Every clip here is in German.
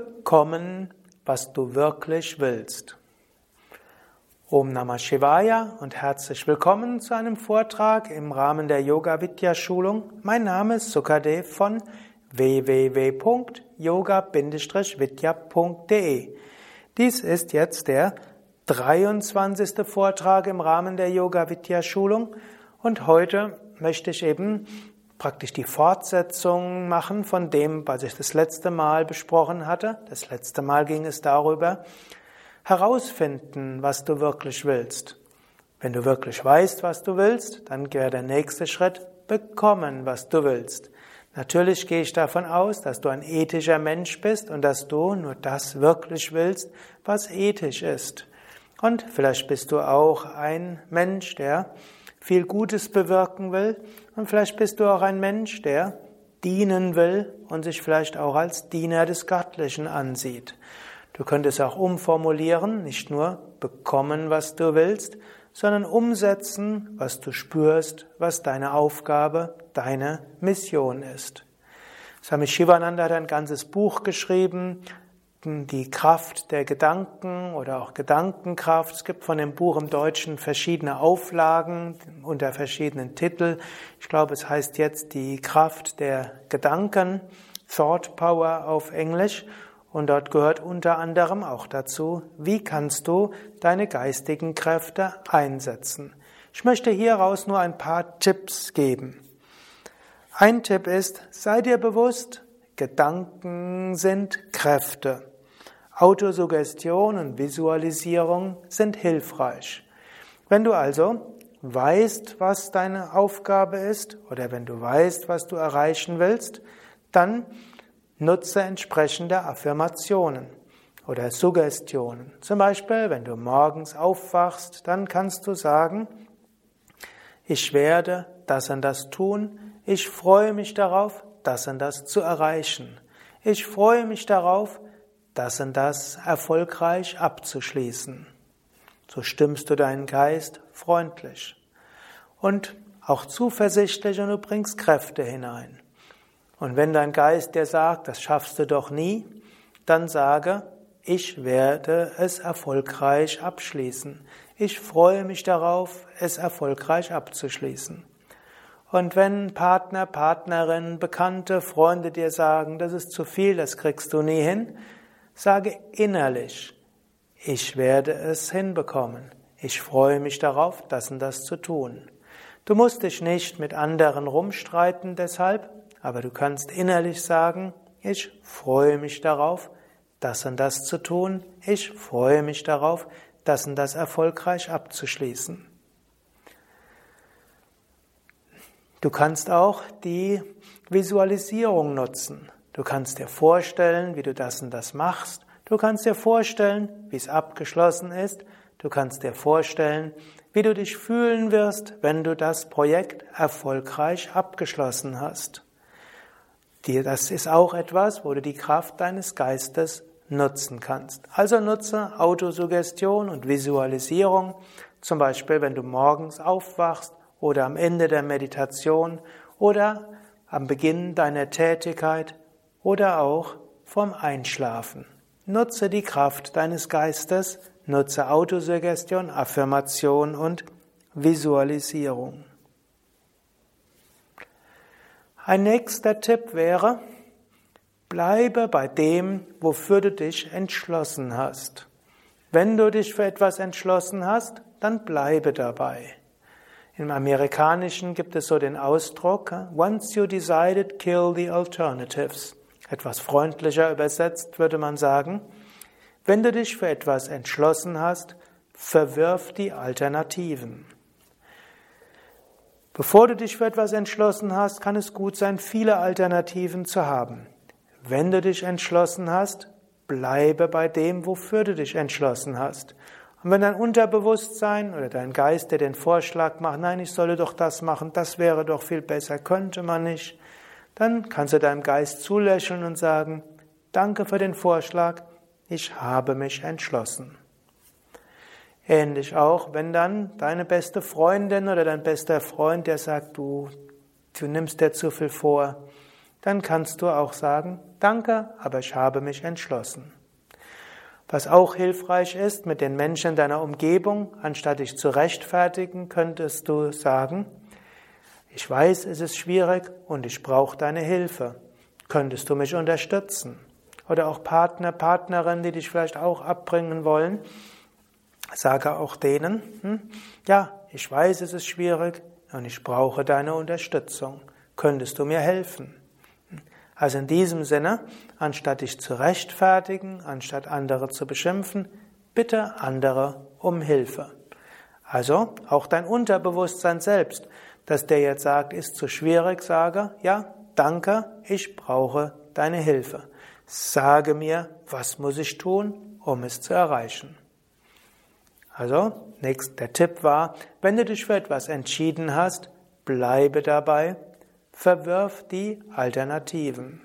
bekommen, was du wirklich willst. Om Namah Shivaya und herzlich willkommen zu einem Vortrag im Rahmen der Yoga Vidya Schulung. Mein Name ist Sukadev von www.yoga-vidya.de. Dies ist jetzt der 23. Vortrag im Rahmen der Yoga Vidya Schulung und heute möchte ich eben praktisch die Fortsetzung machen von dem, was ich das letzte Mal besprochen hatte. Das letzte Mal ging es darüber, herausfinden, was du wirklich willst. Wenn du wirklich weißt, was du willst, dann wäre der nächste Schritt bekommen, was du willst. Natürlich gehe ich davon aus, dass du ein ethischer Mensch bist und dass du nur das wirklich willst, was ethisch ist. Und vielleicht bist du auch ein Mensch, der viel Gutes bewirken will. Und vielleicht bist du auch ein Mensch, der dienen will und sich vielleicht auch als Diener des Göttlichen ansieht. Du könntest auch umformulieren, nicht nur bekommen, was du willst, sondern umsetzen, was du spürst, was deine Aufgabe, deine Mission ist. Swami Shivananda hat ein ganzes Buch geschrieben, die Kraft der Gedanken oder auch Gedankenkraft. Es gibt von dem Buch im Deutschen verschiedene Auflagen unter verschiedenen Titeln. Ich glaube, es heißt jetzt die Kraft der Gedanken, Thought Power auf Englisch. Und dort gehört unter anderem auch dazu, wie kannst du deine geistigen Kräfte einsetzen. Ich möchte hieraus nur ein paar Tipps geben. Ein Tipp ist, sei dir bewusst, Gedanken sind Kräfte. Autosuggestion und Visualisierung sind hilfreich. Wenn du also weißt, was deine Aufgabe ist oder wenn du weißt, was du erreichen willst, dann nutze entsprechende Affirmationen oder Suggestionen. Zum Beispiel, wenn du morgens aufwachst, dann kannst du sagen, ich werde das und das tun, ich freue mich darauf, das und das zu erreichen. Ich freue mich darauf, das und das erfolgreich abzuschließen. So stimmst du deinen Geist freundlich und auch zuversichtlich und du bringst Kräfte hinein. Und wenn dein Geist dir sagt, das schaffst du doch nie, dann sage, ich werde es erfolgreich abschließen. Ich freue mich darauf, es erfolgreich abzuschließen. Und wenn Partner, Partnerin, Bekannte, Freunde dir sagen, das ist zu viel, das kriegst du nie hin, Sage innerlich, ich werde es hinbekommen. Ich freue mich darauf, das und das zu tun. Du musst dich nicht mit anderen rumstreiten deshalb, aber du kannst innerlich sagen, ich freue mich darauf, das und das zu tun. Ich freue mich darauf, das und das erfolgreich abzuschließen. Du kannst auch die Visualisierung nutzen. Du kannst dir vorstellen, wie du das und das machst. Du kannst dir vorstellen, wie es abgeschlossen ist. Du kannst dir vorstellen, wie du dich fühlen wirst, wenn du das Projekt erfolgreich abgeschlossen hast. Das ist auch etwas, wo du die Kraft deines Geistes nutzen kannst. Also nutze Autosuggestion und Visualisierung, zum Beispiel wenn du morgens aufwachst oder am Ende der Meditation oder am Beginn deiner Tätigkeit oder auch vom Einschlafen. Nutze die Kraft deines Geistes, nutze Autosuggestion, Affirmation und Visualisierung. Ein nächster Tipp wäre, bleibe bei dem, wofür du dich entschlossen hast. Wenn du dich für etwas entschlossen hast, dann bleibe dabei. Im Amerikanischen gibt es so den Ausdruck, once you decided, kill the alternatives. Etwas freundlicher übersetzt würde man sagen, wenn du dich für etwas entschlossen hast, verwirf die Alternativen. Bevor du dich für etwas entschlossen hast, kann es gut sein, viele Alternativen zu haben. Wenn du dich entschlossen hast, bleibe bei dem, wofür du dich entschlossen hast. Und wenn dein Unterbewusstsein oder dein Geist dir den Vorschlag macht, nein, ich solle doch das machen, das wäre doch viel besser, könnte man nicht, dann kannst du deinem Geist zulächeln und sagen, danke für den Vorschlag, ich habe mich entschlossen. Ähnlich auch, wenn dann deine beste Freundin oder dein bester Freund, der sagt, du, du nimmst dir zu viel vor, dann kannst du auch sagen, danke, aber ich habe mich entschlossen. Was auch hilfreich ist mit den Menschen deiner Umgebung, anstatt dich zu rechtfertigen, könntest du sagen, ich weiß, es ist schwierig und ich brauche deine Hilfe. Könntest du mich unterstützen? Oder auch Partner, Partnerinnen, die dich vielleicht auch abbringen wollen, sage auch denen, hm, ja, ich weiß, es ist schwierig und ich brauche deine Unterstützung. Könntest du mir helfen? Also in diesem Sinne, anstatt dich zu rechtfertigen, anstatt andere zu beschimpfen, bitte andere um Hilfe. Also auch dein Unterbewusstsein selbst, dass der jetzt sagt, ist zu schwierig, sage, ja, danke, ich brauche deine Hilfe. Sage mir, was muss ich tun, um es zu erreichen. Also, nächst, der Tipp war, wenn du dich für etwas entschieden hast, bleibe dabei, Verwirf die Alternativen.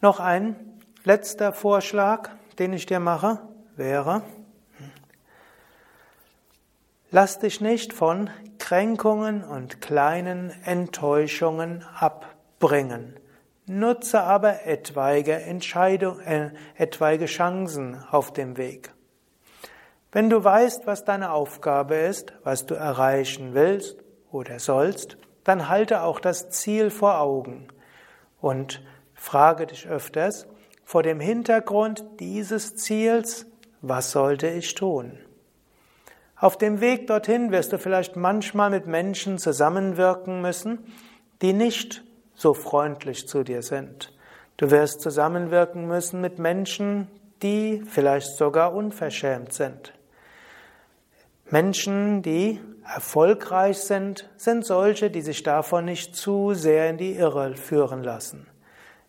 Noch ein letzter Vorschlag, den ich dir mache, wäre, lass dich nicht von Kränkungen und kleinen Enttäuschungen abbringen. Nutze aber etwaige Entscheidung, äh, etwaige Chancen auf dem Weg. Wenn du weißt, was deine Aufgabe ist, was du erreichen willst oder sollst, dann halte auch das Ziel vor Augen und frage dich öfters vor dem Hintergrund dieses Ziels, was sollte ich tun? Auf dem Weg dorthin wirst du vielleicht manchmal mit Menschen zusammenwirken müssen, die nicht so freundlich zu dir sind. Du wirst zusammenwirken müssen mit Menschen, die vielleicht sogar unverschämt sind. Menschen, die erfolgreich sind, sind solche, die sich davon nicht zu sehr in die Irre führen lassen.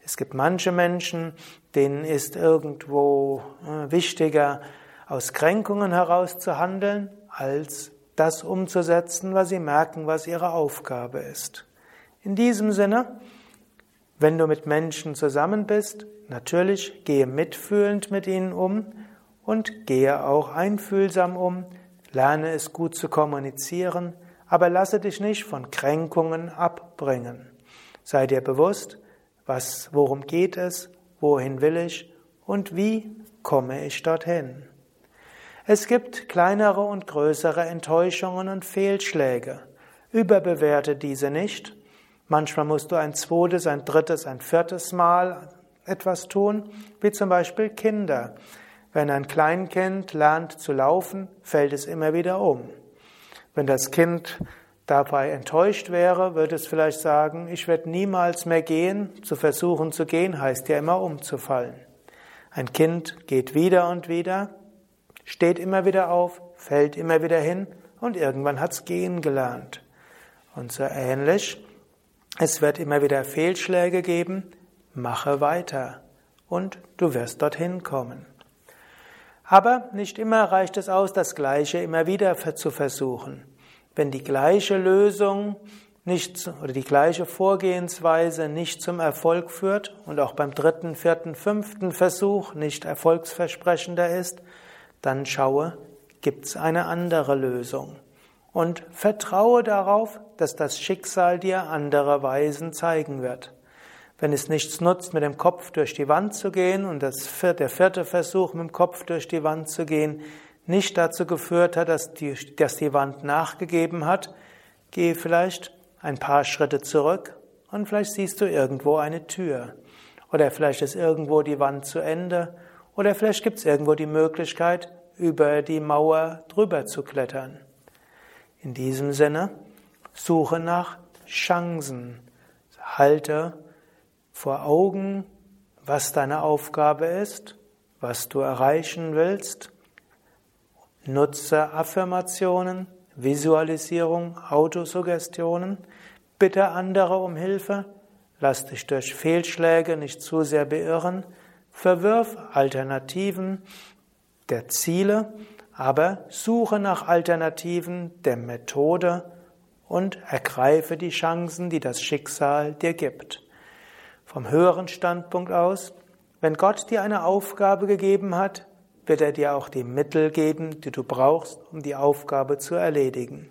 Es gibt manche Menschen, denen ist irgendwo äh, wichtiger, aus Kränkungen heraus zu handeln, als das umzusetzen, was sie merken, was ihre Aufgabe ist. In diesem Sinne, wenn du mit Menschen zusammen bist, natürlich gehe mitfühlend mit ihnen um und gehe auch einfühlsam um, Lerne es gut zu kommunizieren, aber lasse dich nicht von Kränkungen abbringen. Sei dir bewusst, was, worum geht es, wohin will ich und wie komme ich dorthin. Es gibt kleinere und größere Enttäuschungen und Fehlschläge. Überbewerte diese nicht. Manchmal musst du ein zweites, ein drittes, ein viertes Mal etwas tun, wie zum Beispiel Kinder. Wenn ein Kleinkind lernt zu laufen, fällt es immer wieder um. Wenn das Kind dabei enttäuscht wäre, würde es vielleicht sagen, ich werde niemals mehr gehen. Zu versuchen zu gehen heißt ja immer umzufallen. Ein Kind geht wieder und wieder, steht immer wieder auf, fällt immer wieder hin und irgendwann hat's gehen gelernt. Und so ähnlich, es wird immer wieder Fehlschläge geben, mache weiter und du wirst dorthin kommen. Aber nicht immer reicht es aus, das Gleiche immer wieder zu versuchen. Wenn die gleiche Lösung nicht oder die gleiche Vorgehensweise nicht zum Erfolg führt und auch beim dritten, vierten, fünften Versuch nicht erfolgsversprechender ist, dann schaue, gibt's eine andere Lösung. Und vertraue darauf, dass das Schicksal dir andere Weisen zeigen wird. Wenn es nichts nutzt, mit dem Kopf durch die Wand zu gehen und das vierte, der vierte Versuch, mit dem Kopf durch die Wand zu gehen, nicht dazu geführt hat, dass die, dass die Wand nachgegeben hat, geh vielleicht ein paar Schritte zurück und vielleicht siehst du irgendwo eine Tür. Oder vielleicht ist irgendwo die Wand zu Ende. Oder vielleicht gibt es irgendwo die Möglichkeit, über die Mauer drüber zu klettern. In diesem Sinne, suche nach Chancen. Halte vor Augen, was deine Aufgabe ist, was du erreichen willst. Nutze Affirmationen, Visualisierung, Autosuggestionen. Bitte andere um Hilfe. Lass dich durch Fehlschläge nicht zu sehr beirren. Verwirf Alternativen der Ziele, aber suche nach Alternativen der Methode und ergreife die Chancen, die das Schicksal dir gibt vom höheren Standpunkt aus, wenn Gott dir eine Aufgabe gegeben hat, wird er dir auch die Mittel geben, die du brauchst, um die Aufgabe zu erledigen.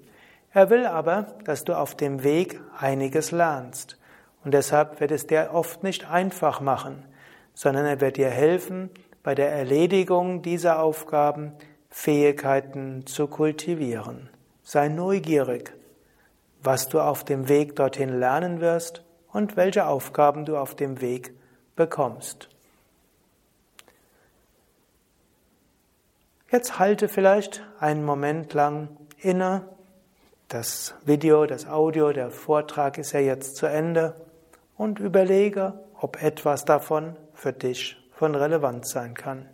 Er will aber, dass du auf dem Weg einiges lernst. Und deshalb wird es dir oft nicht einfach machen, sondern er wird dir helfen, bei der Erledigung dieser Aufgaben Fähigkeiten zu kultivieren. Sei neugierig, was du auf dem Weg dorthin lernen wirst und welche Aufgaben du auf dem Weg bekommst. Jetzt halte vielleicht einen Moment lang inne. Das Video, das Audio, der Vortrag ist ja jetzt zu Ende und überlege, ob etwas davon für dich von Relevanz sein kann.